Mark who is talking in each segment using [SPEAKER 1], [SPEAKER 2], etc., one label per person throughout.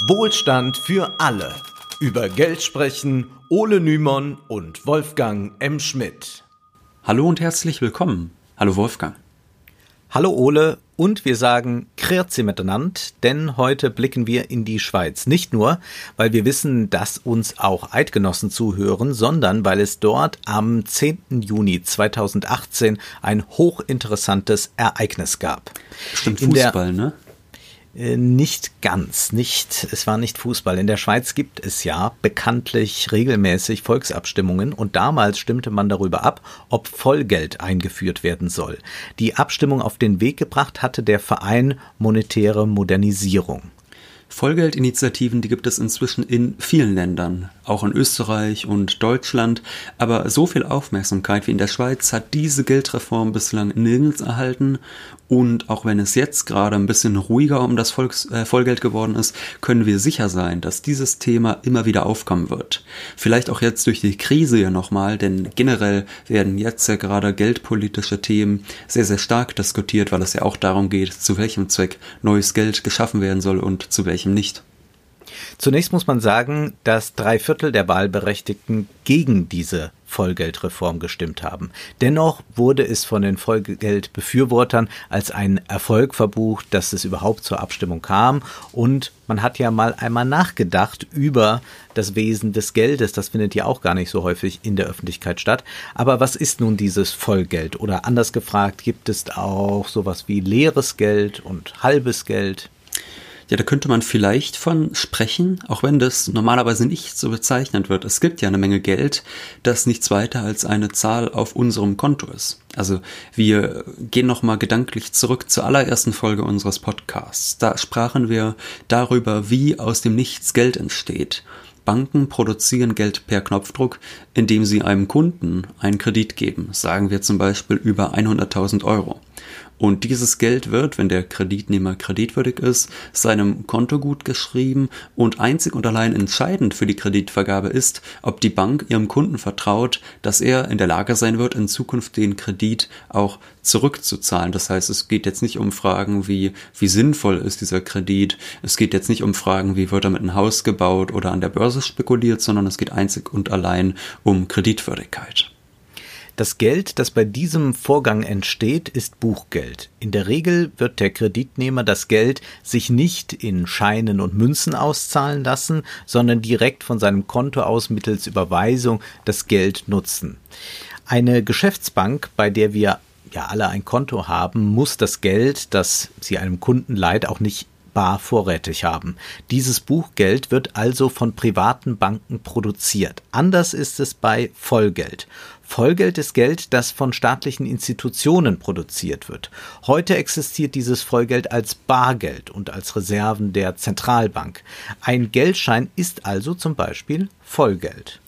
[SPEAKER 1] Wohlstand für alle. Über Geld sprechen Ole Nymon und Wolfgang M. Schmidt.
[SPEAKER 2] Hallo und herzlich willkommen. Hallo Wolfgang.
[SPEAKER 1] Hallo Ole und wir sagen Grüezi miteinander, denn heute blicken wir in die Schweiz. Nicht nur, weil wir wissen, dass uns auch Eidgenossen zuhören, sondern weil es dort am 10. Juni 2018 ein hochinteressantes Ereignis gab.
[SPEAKER 2] Stimmt Fußball, ne?
[SPEAKER 1] Äh, nicht ganz, nicht, es war nicht Fußball. In der Schweiz gibt es ja bekanntlich regelmäßig Volksabstimmungen und damals stimmte man darüber ab, ob Vollgeld eingeführt werden soll. Die Abstimmung auf den Weg gebracht hatte der Verein Monetäre Modernisierung.
[SPEAKER 2] Vollgeldinitiativen, die gibt es inzwischen in vielen Ländern, auch in Österreich und Deutschland, aber so viel Aufmerksamkeit wie in der Schweiz hat diese Geldreform bislang nirgends erhalten und auch wenn es jetzt gerade ein bisschen ruhiger um das Volks, äh, Vollgeld geworden ist, können wir sicher sein, dass dieses Thema immer wieder aufkommen wird. Vielleicht auch jetzt durch die Krise ja nochmal, denn generell werden jetzt ja gerade geldpolitische Themen sehr, sehr stark diskutiert, weil es ja auch darum geht, zu welchem Zweck neues Geld geschaffen werden soll und zu welchem nicht.
[SPEAKER 1] Zunächst muss man sagen, dass drei Viertel der Wahlberechtigten gegen diese Vollgeldreform gestimmt haben. Dennoch wurde es von den Vollgeldbefürwortern als ein Erfolg verbucht, dass es überhaupt zur Abstimmung kam und man hat ja mal einmal nachgedacht über das Wesen des Geldes. Das findet ja auch gar nicht so häufig in der Öffentlichkeit statt. Aber was ist nun dieses Vollgeld? Oder anders gefragt, gibt es auch sowas wie leeres Geld und halbes Geld?
[SPEAKER 2] Ja, da könnte man vielleicht von sprechen, auch wenn das normalerweise nicht so bezeichnet wird. Es gibt ja eine Menge Geld, das nichts weiter als eine Zahl auf unserem Konto ist. Also wir gehen nochmal gedanklich zurück zur allerersten Folge unseres Podcasts. Da sprachen wir darüber, wie aus dem Nichts Geld entsteht. Banken produzieren Geld per Knopfdruck, indem sie einem Kunden einen Kredit geben, sagen wir zum Beispiel über 100.000 Euro. Und dieses Geld wird, wenn der Kreditnehmer kreditwürdig ist, seinem Konto gut geschrieben und einzig und allein entscheidend für die Kreditvergabe ist, ob die Bank ihrem Kunden vertraut, dass er in der Lage sein wird, in Zukunft den Kredit auch zurückzuzahlen. Das heißt, es geht jetzt nicht um Fragen wie, wie sinnvoll ist dieser Kredit. Es geht jetzt nicht um Fragen, wie wird damit ein Haus gebaut oder an der Börse spekuliert, sondern es geht einzig und allein um Kreditwürdigkeit.
[SPEAKER 1] Das Geld, das bei diesem Vorgang entsteht, ist Buchgeld. In der Regel wird der Kreditnehmer das Geld sich nicht in Scheinen und Münzen auszahlen lassen, sondern direkt von seinem Konto aus mittels Überweisung das Geld nutzen. Eine Geschäftsbank, bei der wir ja alle ein Konto haben, muss das Geld, das sie einem Kunden leiht, auch nicht bar vorrätig haben. Dieses Buchgeld wird also von privaten Banken produziert. Anders ist es bei Vollgeld. Vollgeld ist Geld, das von staatlichen Institutionen produziert wird. Heute existiert dieses Vollgeld als Bargeld und als Reserven der Zentralbank. Ein Geldschein ist also zum Beispiel Vollgeld.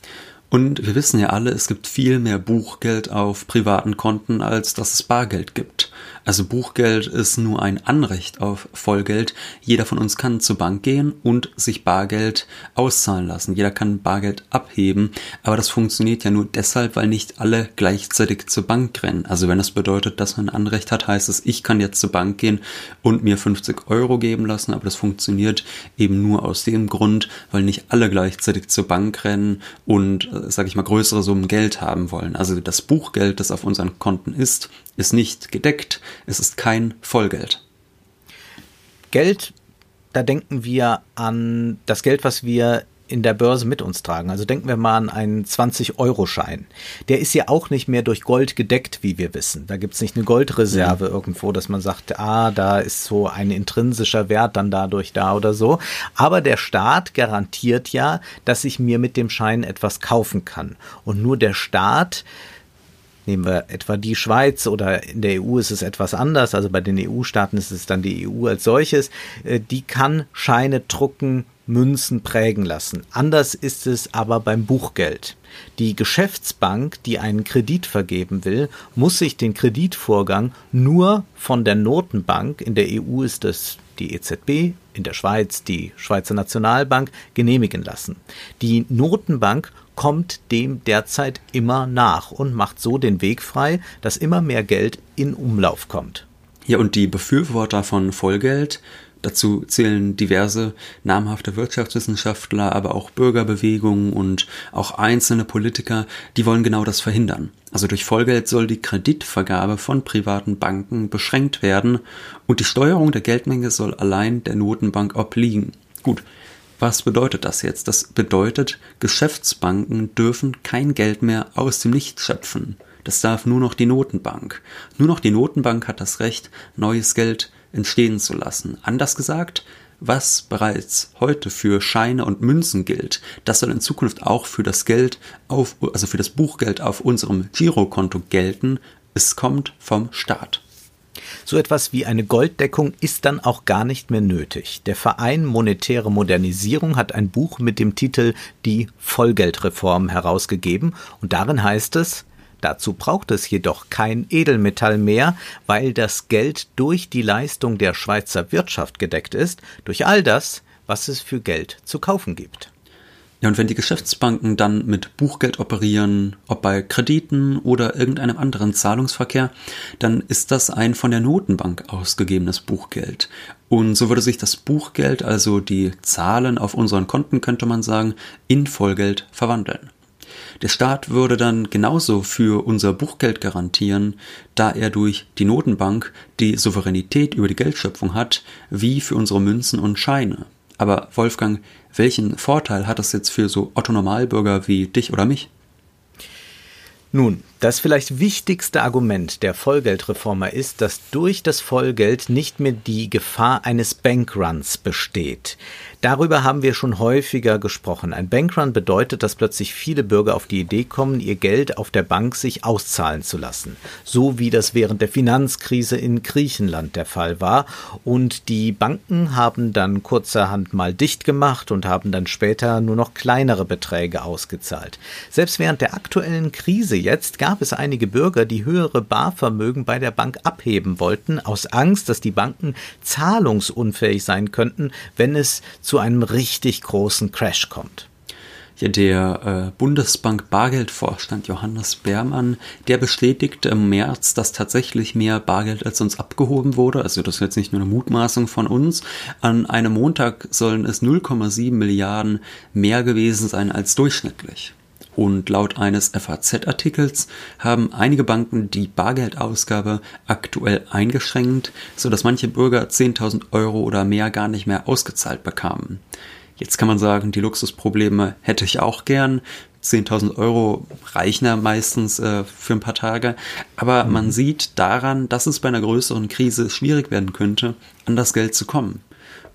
[SPEAKER 2] Und wir wissen ja alle, es gibt viel mehr Buchgeld auf privaten Konten, als dass es Bargeld gibt. Also Buchgeld ist nur ein Anrecht auf Vollgeld. Jeder von uns kann zur Bank gehen und sich Bargeld auszahlen lassen. Jeder kann Bargeld abheben, aber das funktioniert ja nur deshalb, weil nicht alle gleichzeitig zur Bank rennen. Also wenn das bedeutet, dass man ein Anrecht hat, heißt es, ich kann jetzt zur Bank gehen und mir 50 Euro geben lassen, aber das funktioniert eben nur aus dem Grund, weil nicht alle gleichzeitig zur Bank rennen und, äh, sag ich mal, größere Summen Geld haben wollen. Also das Buchgeld, das auf unseren Konten ist, ist nicht gedeckt, es ist kein Vollgeld.
[SPEAKER 1] Geld, da denken wir an das Geld, was wir in der Börse mit uns tragen. Also denken wir mal an einen 20-Euro-Schein. Der ist ja auch nicht mehr durch Gold gedeckt, wie wir wissen. Da gibt es nicht eine Goldreserve mhm. irgendwo, dass man sagt, ah, da ist so ein intrinsischer Wert dann dadurch da oder so. Aber der Staat garantiert ja, dass ich mir mit dem Schein etwas kaufen kann. Und nur der Staat Nehmen wir etwa die Schweiz oder in der EU ist es etwas anders, also bei den EU-Staaten ist es dann die EU als solches, äh, die kann Scheine drucken, Münzen prägen lassen. Anders ist es aber beim Buchgeld. Die Geschäftsbank, die einen Kredit vergeben will, muss sich den Kreditvorgang nur von der Notenbank, in der EU ist es die EZB, in der Schweiz die Schweizer Nationalbank, genehmigen lassen. Die Notenbank kommt dem derzeit immer nach und macht so den Weg frei, dass immer mehr Geld in Umlauf kommt.
[SPEAKER 2] Ja, und die Befürworter von Vollgeld Dazu zählen diverse namhafte Wirtschaftswissenschaftler, aber auch Bürgerbewegungen und auch einzelne Politiker, die wollen genau das verhindern. Also durch Vollgeld soll die Kreditvergabe von privaten Banken beschränkt werden und die Steuerung der Geldmenge soll allein der Notenbank obliegen. Gut, was bedeutet das jetzt? Das bedeutet, Geschäftsbanken dürfen kein Geld mehr aus dem Nichts schöpfen. Das darf nur noch die Notenbank. Nur noch die Notenbank hat das Recht, neues Geld entstehen zu lassen. Anders gesagt, was bereits heute für Scheine und Münzen gilt, das soll in Zukunft auch für das Geld auf, also für das Buchgeld auf unserem Girokonto gelten. Es kommt vom Staat.
[SPEAKER 1] So etwas wie eine Golddeckung ist dann auch gar nicht mehr nötig. Der Verein Monetäre Modernisierung hat ein Buch mit dem Titel Die Vollgeldreform herausgegeben und darin heißt es, Dazu braucht es jedoch kein Edelmetall mehr, weil das Geld durch die Leistung der Schweizer Wirtschaft gedeckt ist, durch all das, was es für Geld zu kaufen gibt.
[SPEAKER 2] Ja, und wenn die Geschäftsbanken dann mit Buchgeld operieren, ob bei Krediten oder irgendeinem anderen Zahlungsverkehr, dann ist das ein von der Notenbank ausgegebenes Buchgeld. Und so würde sich das Buchgeld, also die Zahlen auf unseren Konten, könnte man sagen, in Vollgeld verwandeln. Der Staat würde dann genauso für unser Buchgeld garantieren, da er durch die Notenbank die Souveränität über die Geldschöpfung hat, wie für unsere Münzen und Scheine. Aber Wolfgang, welchen Vorteil hat das jetzt für so Otto Normalbürger wie dich oder mich?
[SPEAKER 1] Nun, das vielleicht wichtigste Argument der Vollgeldreformer ist, dass durch das Vollgeld nicht mehr die Gefahr eines Bankruns besteht. Darüber haben wir schon häufiger gesprochen. Ein Bankrun bedeutet, dass plötzlich viele Bürger auf die Idee kommen, ihr Geld auf der Bank sich auszahlen zu lassen. So wie das während der Finanzkrise in Griechenland der Fall war. Und die Banken haben dann kurzerhand mal dicht gemacht und haben dann später nur noch kleinere Beträge ausgezahlt. Selbst während der aktuellen Krise jetzt gab es einige Bürger, die höhere Barvermögen bei der Bank abheben wollten, aus Angst, dass die Banken zahlungsunfähig sein könnten, wenn es zu einem richtig großen Crash kommt.
[SPEAKER 2] Ja, der äh, Bundesbank Bargeldvorstand Johannes Beermann, der bestätigt im März, dass tatsächlich mehr Bargeld als uns abgehoben wurde. Also das ist jetzt nicht nur eine Mutmaßung von uns. An einem Montag sollen es 0,7 Milliarden mehr gewesen sein als durchschnittlich. Und laut eines FAZ-Artikels haben einige Banken die Bargeldausgabe aktuell eingeschränkt, so dass manche Bürger 10.000 Euro oder mehr gar nicht mehr ausgezahlt bekamen. Jetzt kann man sagen, die Luxusprobleme hätte ich auch gern. 10.000 Euro reichen ja meistens äh, für ein paar Tage. Aber mhm. man sieht daran, dass es bei einer größeren Krise schwierig werden könnte, an das Geld zu kommen.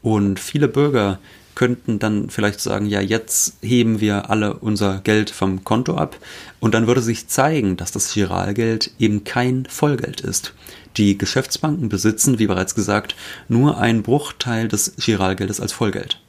[SPEAKER 2] Und viele Bürger, könnten dann vielleicht sagen, ja, jetzt heben wir alle unser Geld vom Konto ab und dann würde sich zeigen, dass das Giralgeld eben kein Vollgeld ist. Die Geschäftsbanken besitzen, wie bereits gesagt, nur einen Bruchteil des Giralgeldes als Vollgeld.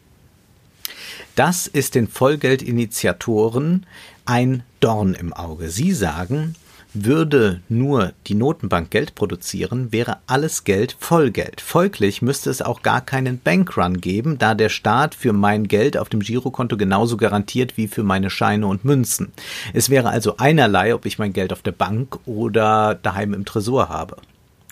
[SPEAKER 1] Das ist den Vollgeldinitiatoren ein Dorn im Auge. Sie sagen, würde nur die Notenbank Geld produzieren, wäre alles Geld Vollgeld. Folglich müsste es auch gar keinen Bankrun geben, da der Staat für mein Geld auf dem Girokonto genauso garantiert wie für meine Scheine und Münzen. Es wäre also einerlei, ob ich mein Geld auf der Bank oder daheim im Tresor habe.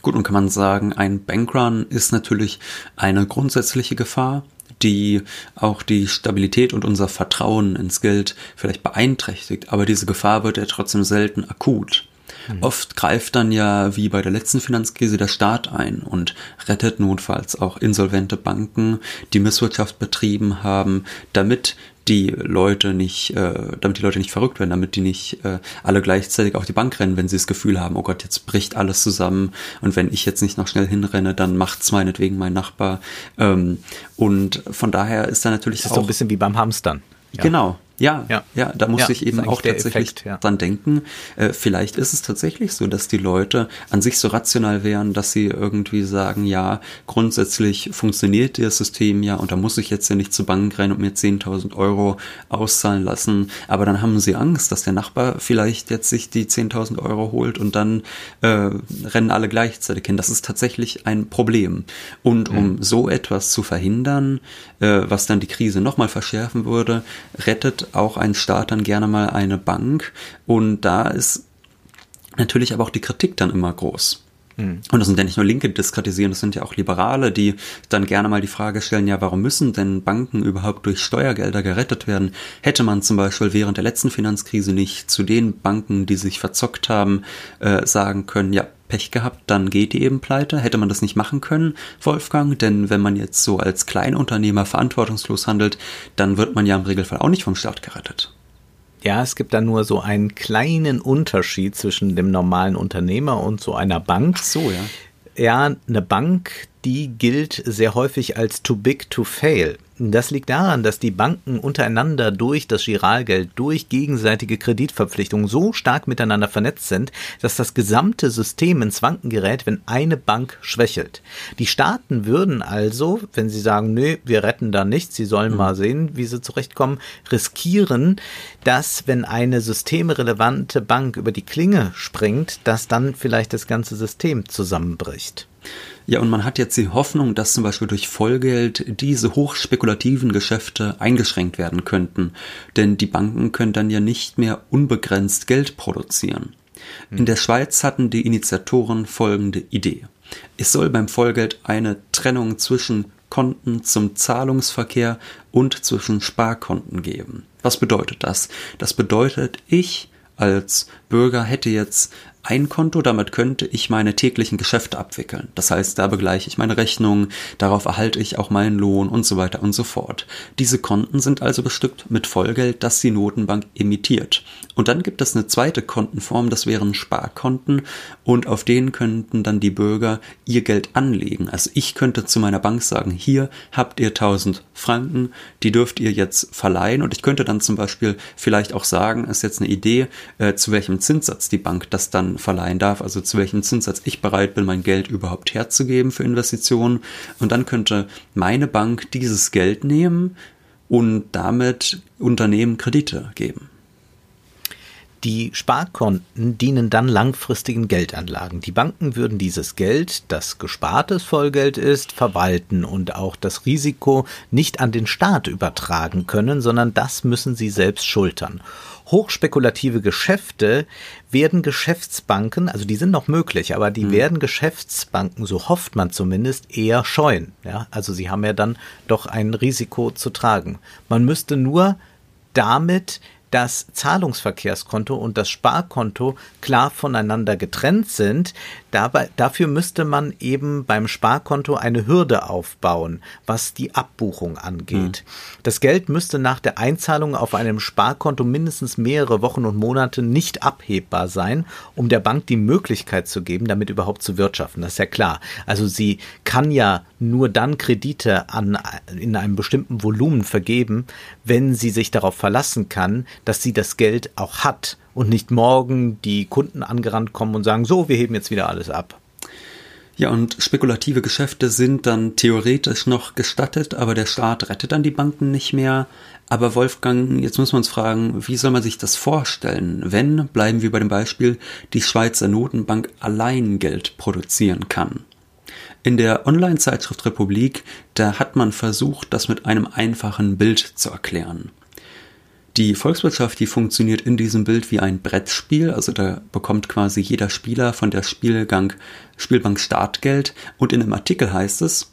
[SPEAKER 2] Gut, und kann man sagen, ein Bankrun ist natürlich eine grundsätzliche Gefahr, die auch die Stabilität und unser Vertrauen ins Geld vielleicht beeinträchtigt, aber diese Gefahr wird ja trotzdem selten akut. Mhm. Oft greift dann ja, wie bei der letzten Finanzkrise, der Staat ein und rettet notfalls auch insolvente Banken, die Misswirtschaft betrieben haben, damit die Leute nicht, äh, damit die Leute nicht verrückt werden, damit die nicht äh, alle gleichzeitig auf die Bank rennen, wenn sie das Gefühl haben, oh Gott, jetzt bricht alles zusammen und wenn ich jetzt nicht noch schnell hinrenne, dann macht's meinetwegen mein Nachbar. Ähm, und von daher ist da natürlich
[SPEAKER 1] das ist auch so ein bisschen wie beim Hamstern.
[SPEAKER 2] Ja. Genau, ja, ja, ja, da muss ja, ich eben auch tatsächlich Effekt, ja. dran denken. Äh, vielleicht ist es tatsächlich so, dass die Leute an sich so rational wären, dass sie irgendwie sagen, ja, grundsätzlich funktioniert das System ja und da muss ich jetzt ja nicht zur Bank rennen und mir 10.000 Euro auszahlen lassen. Aber dann haben sie Angst, dass der Nachbar vielleicht jetzt sich die 10.000 Euro holt und dann äh, rennen alle gleichzeitig hin. Das ist tatsächlich ein Problem. Und um mhm. so etwas zu verhindern, äh, was dann die Krise nochmal verschärfen würde, rettet auch ein Staat dann gerne mal eine Bank und da ist natürlich aber auch die Kritik dann immer groß. Und das sind ja nicht nur Linke, die das kritisieren, das sind ja auch Liberale, die dann gerne mal die Frage stellen, ja, warum müssen denn Banken überhaupt durch Steuergelder gerettet werden? Hätte man zum Beispiel während der letzten Finanzkrise nicht zu den Banken, die sich verzockt haben, äh, sagen können, ja, Pech gehabt, dann geht die eben pleite. Hätte man das nicht machen können, Wolfgang? Denn wenn man jetzt so als Kleinunternehmer verantwortungslos handelt, dann wird man ja im Regelfall auch nicht vom Staat gerettet.
[SPEAKER 1] Ja, es gibt da nur so einen kleinen Unterschied zwischen dem normalen Unternehmer und so einer Bank.
[SPEAKER 2] So, ja.
[SPEAKER 1] Ja, eine Bank, die gilt sehr häufig als too big to fail. Das liegt daran, dass die Banken untereinander durch das Giralgeld, durch gegenseitige Kreditverpflichtungen so stark miteinander vernetzt sind, dass das gesamte System ins Wanken gerät, wenn eine Bank schwächelt. Die Staaten würden also, wenn sie sagen, nö, wir retten da nichts, sie sollen mhm. mal sehen, wie sie zurechtkommen, riskieren, dass wenn eine systemrelevante Bank über die Klinge springt, dass dann vielleicht das ganze System zusammenbricht.
[SPEAKER 2] Ja, und man hat jetzt die Hoffnung, dass zum Beispiel durch Vollgeld diese hochspekulativen Geschäfte eingeschränkt werden könnten, denn die Banken können dann ja nicht mehr unbegrenzt Geld produzieren. In hm. der Schweiz hatten die Initiatoren folgende Idee. Es soll beim Vollgeld eine Trennung zwischen Konten zum Zahlungsverkehr und zwischen Sparkonten geben. Was bedeutet das? Das bedeutet, ich als Bürger hätte jetzt ein Konto, damit könnte ich meine täglichen Geschäfte abwickeln. Das heißt, da begleiche ich meine Rechnungen, darauf erhalte ich auch meinen Lohn und so weiter und so fort. Diese Konten sind also bestückt mit Vollgeld, das die Notenbank emittiert. Und dann gibt es eine zweite Kontenform, das wären Sparkonten und auf denen könnten dann die Bürger ihr Geld anlegen. Also ich könnte zu meiner Bank sagen, hier habt ihr 1000 Franken, die dürft ihr jetzt verleihen und ich könnte dann zum Beispiel vielleicht auch sagen, ist jetzt eine Idee, äh, zu welchem Zinssatz die Bank das dann verleihen darf, also zu welchem Zinssatz ich bereit bin, mein Geld überhaupt herzugeben für Investitionen. Und dann könnte meine Bank dieses Geld nehmen und damit Unternehmen Kredite geben.
[SPEAKER 1] Die Sparkonten dienen dann langfristigen Geldanlagen. Die Banken würden dieses Geld, das gespartes Vollgeld ist, verwalten und auch das Risiko nicht an den Staat übertragen können, sondern das müssen sie selbst schultern hochspekulative Geschäfte werden Geschäftsbanken, also die sind noch möglich, aber die mhm. werden Geschäftsbanken, so hofft man zumindest, eher scheuen. Ja, also sie haben ja dann doch ein Risiko zu tragen. Man müsste nur damit das Zahlungsverkehrskonto und das Sparkonto klar voneinander getrennt sind. Dabei, dafür müsste man eben beim Sparkonto eine Hürde aufbauen, was die Abbuchung angeht. Mhm. Das Geld müsste nach der Einzahlung auf einem Sparkonto mindestens mehrere Wochen und Monate nicht abhebbar sein, um der Bank die Möglichkeit zu geben, damit überhaupt zu wirtschaften. Das ist ja klar. Also sie kann ja nur dann Kredite an, in einem bestimmten Volumen vergeben, wenn sie sich darauf verlassen kann, dass sie das Geld auch hat und nicht morgen die Kunden angerannt kommen und sagen, so, wir heben jetzt wieder alles ab.
[SPEAKER 2] Ja, und spekulative Geschäfte sind dann theoretisch noch gestattet, aber der Staat rettet dann die Banken nicht mehr. Aber Wolfgang, jetzt muss man uns fragen, wie soll man sich das vorstellen, wenn, bleiben wir bei dem Beispiel, die Schweizer Notenbank allein Geld produzieren kann? In der Online-Zeitschrift Republik, da hat man versucht, das mit einem einfachen Bild zu erklären. Die Volkswirtschaft, die funktioniert in diesem Bild wie ein Brettspiel, also da bekommt quasi jeder Spieler von der Spielgang, Spielbank Startgeld und in dem Artikel heißt es,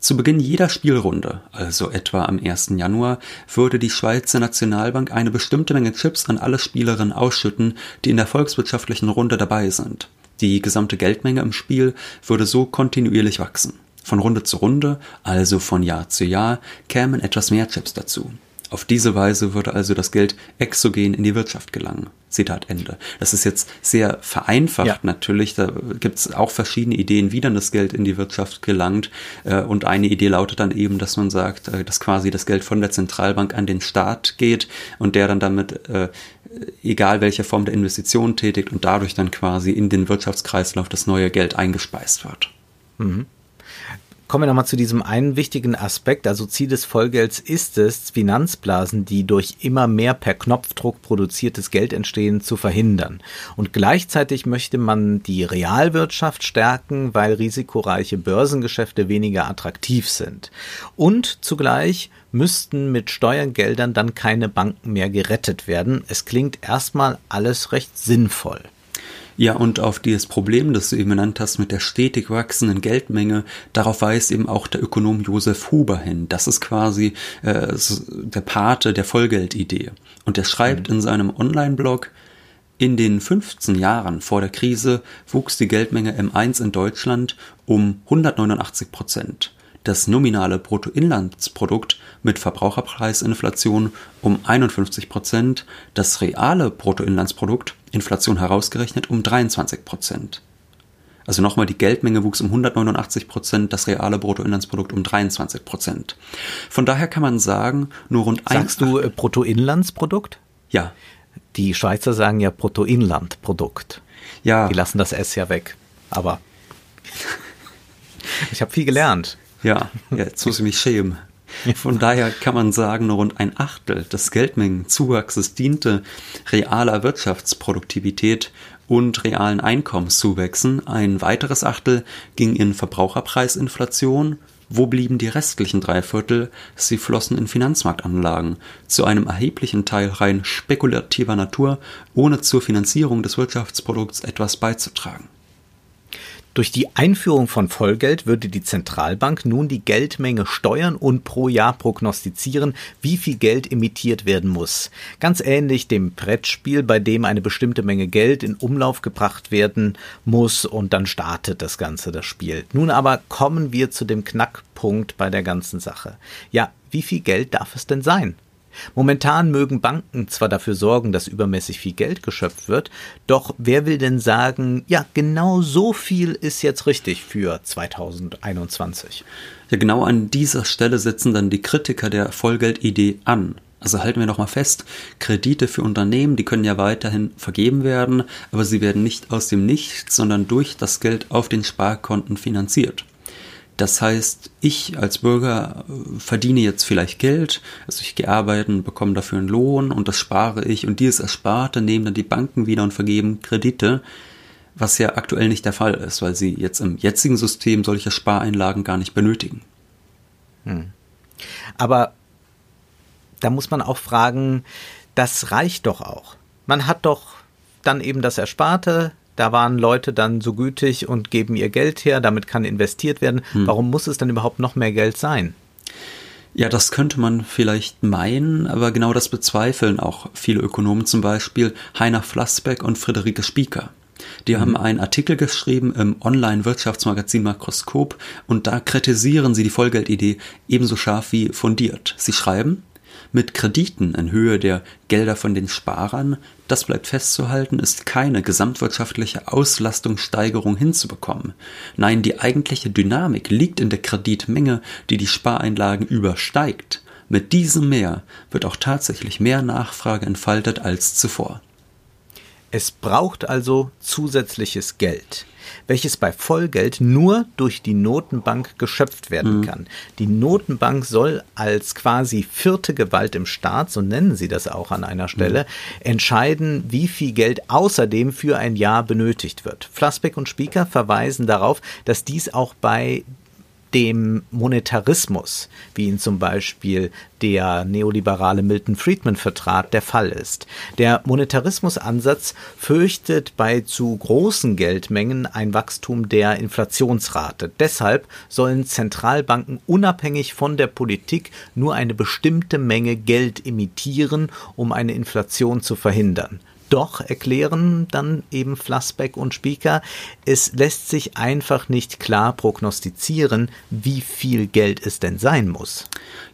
[SPEAKER 2] zu Beginn jeder Spielrunde, also etwa am 1. Januar, würde die Schweizer Nationalbank eine bestimmte Menge Chips an alle Spielerinnen ausschütten, die in der volkswirtschaftlichen Runde dabei sind. Die gesamte Geldmenge im Spiel würde so kontinuierlich wachsen. Von Runde zu Runde, also von Jahr zu Jahr, kämen etwas mehr Chips dazu. Auf diese Weise würde also das Geld exogen in die Wirtschaft gelangen. Zitat Ende. Das ist jetzt sehr vereinfacht ja. natürlich. Da gibt es auch verschiedene Ideen, wie dann das Geld in die Wirtschaft gelangt. Äh, und eine Idee lautet dann eben, dass man sagt, äh, dass quasi das Geld von der Zentralbank an den Staat geht und der dann damit äh, egal welche Form der Investition tätigt und dadurch dann quasi in den Wirtschaftskreislauf das neue Geld eingespeist wird. Mhm.
[SPEAKER 1] Kommen wir nochmal zu diesem einen wichtigen Aspekt. Also Ziel des Vollgelds ist es, Finanzblasen, die durch immer mehr per Knopfdruck produziertes Geld entstehen, zu verhindern. Und gleichzeitig möchte man die Realwirtschaft stärken, weil risikoreiche Börsengeschäfte weniger attraktiv sind. Und zugleich müssten mit Steuergeldern dann keine Banken mehr gerettet werden. Es klingt erstmal alles recht sinnvoll.
[SPEAKER 2] Ja, und auf dieses Problem, das du eben genannt hast, mit der stetig wachsenden Geldmenge, darauf weist eben auch der Ökonom Josef Huber hin. Das ist quasi äh, der Pate der Vollgeldidee. Und er schreibt mhm. in seinem Online-Blog, in den 15 Jahren vor der Krise wuchs die Geldmenge M1 in Deutschland um 189 Prozent, das nominale Bruttoinlandsprodukt mit Verbraucherpreisinflation um 51 Prozent, das reale Bruttoinlandsprodukt, Inflation herausgerechnet, um 23 Prozent. Also nochmal, die Geldmenge wuchs um 189 Prozent, das reale Bruttoinlandsprodukt um 23 Prozent. Von daher kann man sagen, nur rund
[SPEAKER 1] ein. Sagst du äh, Bruttoinlandsprodukt?
[SPEAKER 2] Ja.
[SPEAKER 1] Die Schweizer sagen ja Bruttoinlandprodukt. Ja. Die lassen das S ja weg. Aber ich habe viel gelernt.
[SPEAKER 2] Ja, jetzt muss ich mich schämen. Von daher kann man sagen, nur rund ein Achtel des Geldmengenzuwachses diente realer Wirtschaftsproduktivität und realen Einkommenszuwächsen. Ein weiteres Achtel ging in Verbraucherpreisinflation. Wo blieben die restlichen drei Viertel? Sie flossen in Finanzmarktanlagen, zu einem erheblichen Teil rein spekulativer Natur, ohne zur Finanzierung des Wirtschaftsprodukts etwas beizutragen.
[SPEAKER 1] Durch die Einführung von Vollgeld würde die Zentralbank nun die Geldmenge steuern und pro Jahr prognostizieren, wie viel Geld emittiert werden muss. Ganz ähnlich dem Brettspiel, bei dem eine bestimmte Menge Geld in Umlauf gebracht werden muss und dann startet das Ganze das Spiel. Nun aber kommen wir zu dem Knackpunkt bei der ganzen Sache. Ja, wie viel Geld darf es denn sein? Momentan mögen Banken zwar dafür sorgen, dass übermäßig viel Geld geschöpft wird, doch wer will denn sagen, ja, genau so viel ist jetzt richtig für 2021?
[SPEAKER 2] Ja, genau an dieser Stelle setzen dann die Kritiker der Vollgeldidee an. Also halten wir noch mal fest, Kredite für Unternehmen, die können ja weiterhin vergeben werden, aber sie werden nicht aus dem Nichts, sondern durch das Geld auf den Sparkonten finanziert. Das heißt, ich als Bürger äh, verdiene jetzt vielleicht Geld, also ich gehe arbeiten, bekomme dafür einen Lohn und das spare ich und dieses Ersparte nehmen dann die Banken wieder und vergeben Kredite, was ja aktuell nicht der Fall ist, weil sie jetzt im jetzigen System solche Spareinlagen gar nicht benötigen.
[SPEAKER 1] Hm. Aber da muss man auch fragen, das reicht doch auch. Man hat doch dann eben das Ersparte, da waren Leute dann so gütig und geben ihr Geld her, damit kann investiert werden. Hm. Warum muss es dann überhaupt noch mehr Geld sein?
[SPEAKER 2] Ja, das könnte man vielleicht meinen, aber genau das bezweifeln auch viele Ökonomen, zum Beispiel Heiner Flassbeck und Friederike Spieker. Die mhm. haben einen Artikel geschrieben im Online-Wirtschaftsmagazin Makroskop und da kritisieren sie die Vollgeldidee ebenso scharf wie fundiert. Sie schreiben, mit Krediten in Höhe der Gelder von den Sparern, das bleibt festzuhalten, ist keine gesamtwirtschaftliche Auslastungssteigerung hinzubekommen. Nein, die eigentliche Dynamik liegt in der Kreditmenge, die die Spareinlagen übersteigt. Mit diesem Mehr wird auch tatsächlich mehr Nachfrage entfaltet als zuvor.
[SPEAKER 1] Es braucht also zusätzliches Geld welches bei Vollgeld nur durch die Notenbank geschöpft werden mhm. kann. Die Notenbank soll als quasi vierte Gewalt im Staat, so nennen sie das auch an einer Stelle, mhm. entscheiden, wie viel Geld außerdem für ein Jahr benötigt wird. Flassbeck und Spieker verweisen darauf, dass dies auch bei dem Monetarismus, wie ihn zum Beispiel der neoliberale Milton Friedman vertrat, der Fall ist. Der Monetarismusansatz fürchtet bei zu großen Geldmengen ein Wachstum der Inflationsrate. Deshalb sollen Zentralbanken unabhängig von der Politik nur eine bestimmte Menge Geld emittieren, um eine Inflation zu verhindern. Doch erklären dann eben Flassbeck und Spieker, es lässt sich einfach nicht klar prognostizieren, wie viel Geld es denn sein muss.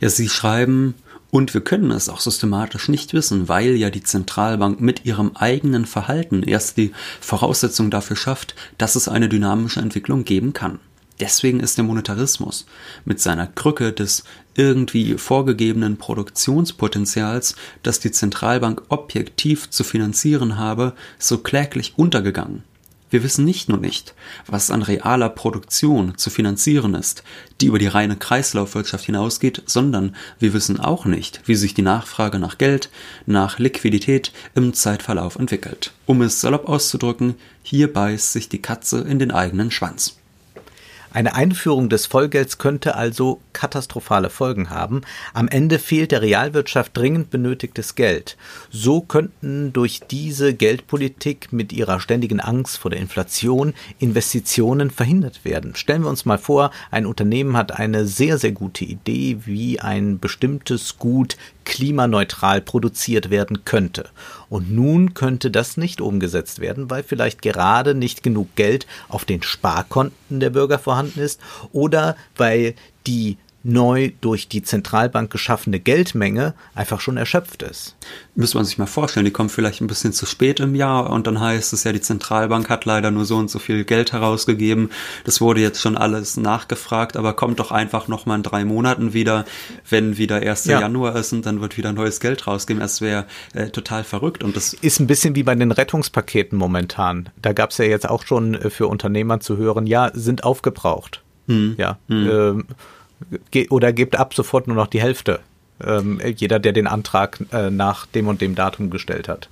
[SPEAKER 2] Ja, Sie schreiben, und wir können es auch systematisch nicht wissen, weil ja die Zentralbank mit ihrem eigenen Verhalten erst die Voraussetzung dafür schafft, dass es eine dynamische Entwicklung geben kann. Deswegen ist der Monetarismus mit seiner Krücke des irgendwie vorgegebenen Produktionspotenzials, das die Zentralbank objektiv zu finanzieren habe, so kläglich untergegangen. Wir wissen nicht nur nicht, was an realer Produktion zu finanzieren ist, die über die reine Kreislaufwirtschaft hinausgeht, sondern wir wissen auch nicht, wie sich die Nachfrage nach Geld, nach Liquidität im Zeitverlauf entwickelt. Um es salopp auszudrücken, hier beißt sich die Katze in den eigenen Schwanz.
[SPEAKER 1] Eine Einführung des Vollgelds könnte also katastrophale Folgen haben. Am Ende fehlt der Realwirtschaft dringend benötigtes Geld. So könnten durch diese Geldpolitik mit ihrer ständigen Angst vor der Inflation Investitionen verhindert werden. Stellen wir uns mal vor, ein Unternehmen hat eine sehr, sehr gute Idee, wie ein bestimmtes Gut klimaneutral produziert werden könnte. Und nun könnte das nicht umgesetzt werden, weil vielleicht gerade nicht genug Geld auf den Sparkonten der Bürger vorhanden ist oder weil die neu durch die Zentralbank geschaffene Geldmenge einfach schon erschöpft ist.
[SPEAKER 2] Müsste man sich mal vorstellen, die kommen vielleicht ein bisschen zu spät im Jahr und dann heißt es ja, die Zentralbank hat leider nur so und so viel Geld herausgegeben. Das wurde jetzt schon alles nachgefragt, aber kommt doch einfach nochmal in drei Monaten wieder, wenn wieder 1. Ja. Januar ist und dann wird wieder neues Geld rausgegeben. Das wäre äh, total verrückt und das
[SPEAKER 1] ist ein bisschen wie bei den Rettungspaketen momentan. Da gab es ja jetzt auch schon äh, für Unternehmer zu hören, ja, sind aufgebraucht. Hm. Ja. Hm. Ähm, oder gebt ab sofort nur noch die Hälfte. Ähm, jeder, der den Antrag äh, nach dem und dem Datum gestellt hat.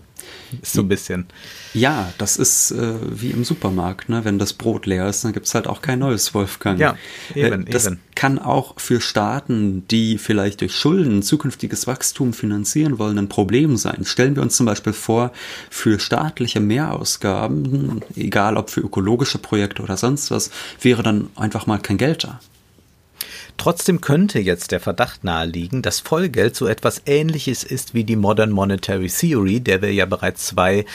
[SPEAKER 1] Ist so ein bisschen.
[SPEAKER 2] Ja, das ist äh, wie im Supermarkt, ne? Wenn das Brot leer ist, dann gibt es halt auch kein neues Wolfgang.
[SPEAKER 1] Ja, eben,
[SPEAKER 2] äh, das
[SPEAKER 1] eben.
[SPEAKER 2] kann auch für Staaten, die vielleicht durch Schulden zukünftiges Wachstum finanzieren wollen, ein Problem sein. Stellen wir uns zum Beispiel vor, für staatliche Mehrausgaben, egal ob für ökologische Projekte oder sonst was, wäre dann einfach mal kein Geld da.
[SPEAKER 1] Trotzdem könnte jetzt der Verdacht naheliegen, dass Vollgeld so etwas Ähnliches ist wie die Modern Monetary Theory, der wir ja bereits zwei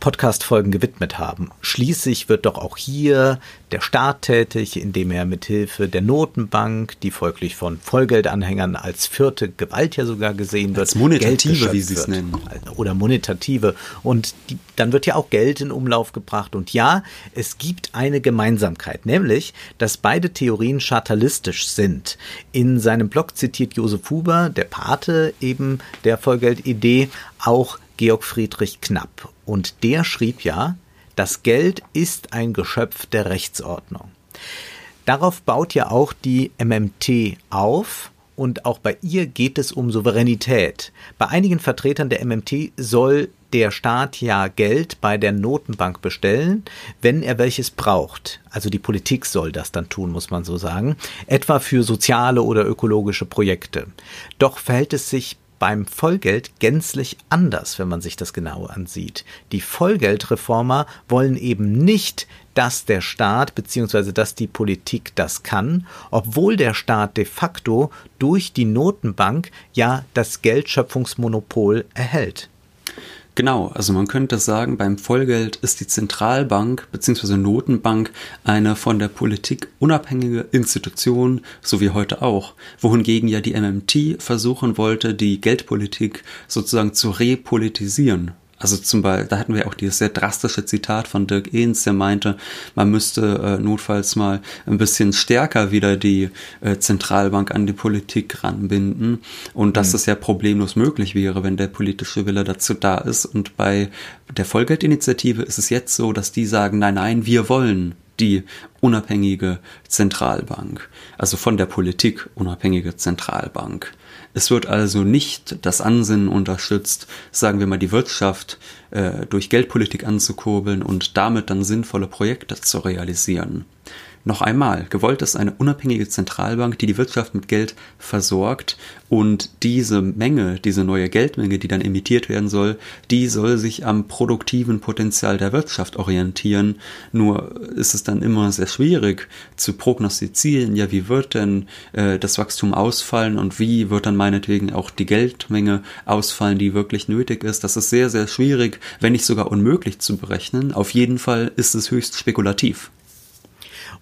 [SPEAKER 1] Podcast-Folgen gewidmet haben. Schließlich wird doch auch hier der Staat tätig, indem er mithilfe der Notenbank, die folglich von Vollgeldanhängern als vierte Gewalt ja sogar gesehen wird, als
[SPEAKER 2] monetative, wie sie es nennen.
[SPEAKER 1] Oder monetative. Und die, dann wird ja auch Geld in Umlauf gebracht. Und ja, es gibt eine Gemeinsamkeit, nämlich, dass beide Theorien chartalistisch sind. In seinem Blog zitiert Josef Huber, der Pate eben der Vollgeldidee, auch Georg Friedrich Knapp. Und der schrieb ja, das Geld ist ein Geschöpf der Rechtsordnung. Darauf baut ja auch die MMT auf und auch bei ihr geht es um Souveränität. Bei einigen Vertretern der MMT soll der Staat ja Geld bei der Notenbank bestellen, wenn er welches braucht. Also die Politik soll das dann tun, muss man so sagen, etwa für soziale oder ökologische Projekte. Doch verhält es sich beim Vollgeld gänzlich anders, wenn man sich das genau ansieht. Die Vollgeldreformer wollen eben nicht, dass der Staat bzw. dass die Politik das kann, obwohl der Staat de facto durch die Notenbank ja das Geldschöpfungsmonopol erhält.
[SPEAKER 2] Genau, also man könnte sagen, beim Vollgeld ist die Zentralbank bzw. Notenbank eine von der Politik unabhängige Institution, so wie heute auch, wohingegen ja die MMT versuchen wollte, die Geldpolitik sozusagen zu repolitisieren also zum Beispiel, da hatten wir auch dieses sehr drastische Zitat von Dirk Ehns, der meinte, man müsste äh, notfalls mal ein bisschen stärker wieder die äh, Zentralbank an die Politik ranbinden und dass mhm. das ja problemlos möglich wäre, wenn der politische Wille dazu da ist. Und bei der Vollgeldinitiative ist es jetzt so, dass die sagen, nein, nein, wir wollen die unabhängige Zentralbank, also von der Politik unabhängige Zentralbank. Es wird also nicht das Ansinnen unterstützt, sagen wir mal, die Wirtschaft äh, durch Geldpolitik anzukurbeln und damit dann sinnvolle Projekte zu realisieren. Noch einmal, gewollt ist eine unabhängige Zentralbank, die die Wirtschaft mit Geld versorgt und diese Menge, diese neue Geldmenge, die dann emittiert werden soll, die soll sich am produktiven Potenzial der Wirtschaft orientieren. Nur ist es dann immer sehr schwierig zu prognostizieren, ja, wie wird denn äh, das Wachstum ausfallen und wie wird dann meinetwegen auch die Geldmenge ausfallen, die wirklich nötig ist. Das ist sehr, sehr schwierig, wenn nicht sogar unmöglich zu berechnen. Auf jeden Fall ist es höchst spekulativ.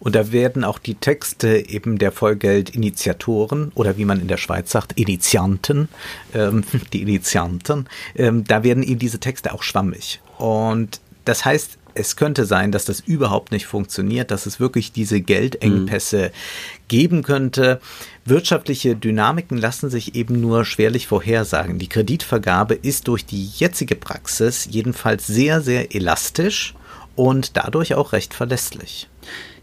[SPEAKER 1] Und da werden auch die Texte eben der Vollgeldinitiatoren oder wie man in der Schweiz sagt, Initianten, ähm, die Initianten, ähm, da werden eben diese Texte auch schwammig. Und das heißt, es könnte sein, dass das überhaupt nicht funktioniert, dass es wirklich diese Geldengpässe mhm. geben könnte. Wirtschaftliche Dynamiken lassen sich eben nur schwerlich vorhersagen. Die Kreditvergabe ist durch die jetzige Praxis jedenfalls sehr, sehr elastisch und dadurch auch recht verlässlich.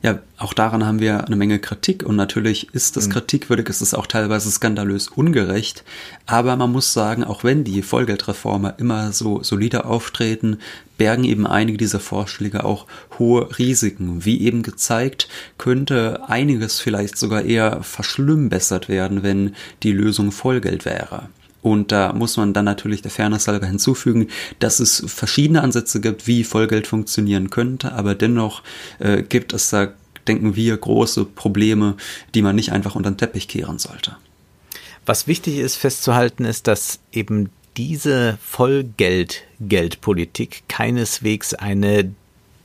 [SPEAKER 2] Ja, auch daran haben wir eine Menge Kritik und natürlich ist das mhm. kritikwürdig, ist es auch teilweise skandalös ungerecht, aber man muss sagen, auch wenn die Vollgeldreformer immer so solide auftreten, bergen eben einige dieser Vorschläge auch hohe Risiken. Wie eben gezeigt, könnte einiges vielleicht sogar eher verschlimmbessert werden, wenn die Lösung Vollgeld wäre. Und da muss man dann natürlich der Fairness halber hinzufügen, dass es verschiedene Ansätze gibt, wie Vollgeld funktionieren könnte, aber dennoch äh, gibt es da, denken wir, große Probleme, die man nicht einfach unter den Teppich kehren sollte.
[SPEAKER 1] Was wichtig ist festzuhalten, ist, dass eben diese Vollgeld-Geldpolitik keineswegs eine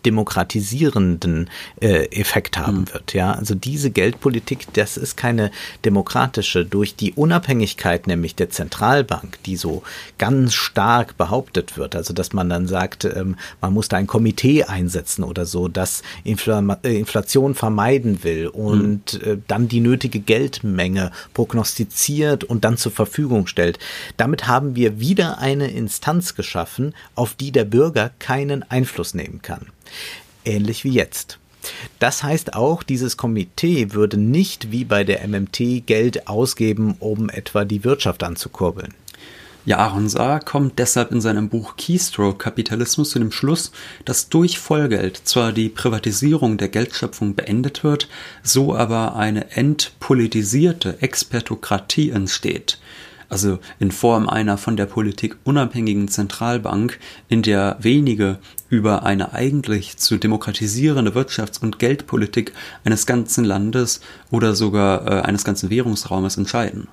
[SPEAKER 1] demokratisierenden äh, Effekt haben mhm. wird. Ja, also diese Geldpolitik, das ist keine demokratische. Durch die Unabhängigkeit nämlich der Zentralbank, die so ganz stark behauptet wird, also dass man dann sagt, ähm, man muss da ein Komitee einsetzen oder so, das Infl äh, Inflation vermeiden will und mhm. äh, dann die nötige Geldmenge prognostiziert und dann zur Verfügung stellt. Damit haben wir wieder eine Instanz geschaffen, auf die der Bürger keinen Einfluss nehmen kann ähnlich wie jetzt. Das heißt auch, dieses Komitee würde nicht wie bei der MMT Geld ausgeben, um etwa die Wirtschaft anzukurbeln.
[SPEAKER 2] Ja, Aaron kommt deshalb in seinem Buch Keystroke Kapitalismus zu dem Schluss, dass durch Vollgeld zwar die Privatisierung der Geldschöpfung beendet wird, so aber eine entpolitisierte Expertokratie entsteht, also in Form einer von der Politik unabhängigen Zentralbank, in der wenige über eine eigentlich zu demokratisierende Wirtschafts- und Geldpolitik eines ganzen Landes oder sogar äh, eines ganzen Währungsraumes entscheiden.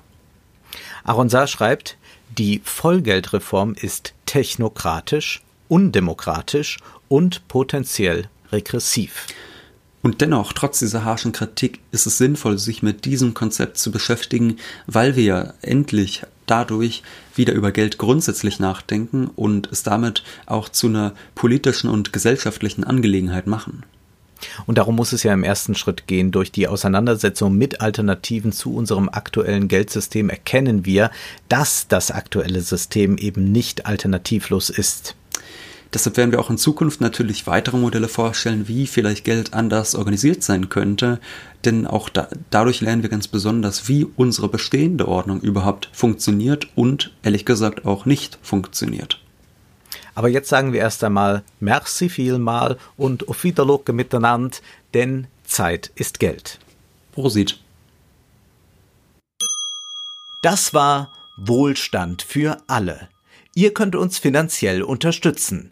[SPEAKER 1] Aaron Saar schreibt, die Vollgeldreform ist technokratisch, undemokratisch und potenziell regressiv.
[SPEAKER 2] Und dennoch, trotz dieser harschen Kritik, ist es sinnvoll, sich mit diesem Konzept zu beschäftigen, weil wir endlich dadurch wieder über Geld grundsätzlich nachdenken und es damit auch zu einer politischen und gesellschaftlichen Angelegenheit machen.
[SPEAKER 1] Und darum muss es ja im ersten Schritt gehen. Durch die Auseinandersetzung mit Alternativen zu unserem aktuellen Geldsystem erkennen wir, dass das aktuelle System eben nicht alternativlos ist.
[SPEAKER 2] Deshalb werden wir auch in Zukunft natürlich weitere Modelle vorstellen, wie vielleicht Geld anders organisiert sein könnte. Denn auch da, dadurch lernen wir ganz besonders, wie unsere bestehende Ordnung überhaupt funktioniert und ehrlich gesagt auch nicht funktioniert.
[SPEAKER 1] Aber jetzt sagen wir erst einmal Merci vielmal und auf Wiedersehen miteinander, denn Zeit ist Geld.
[SPEAKER 2] Prosit.
[SPEAKER 1] Das war Wohlstand für alle. Ihr könnt uns finanziell unterstützen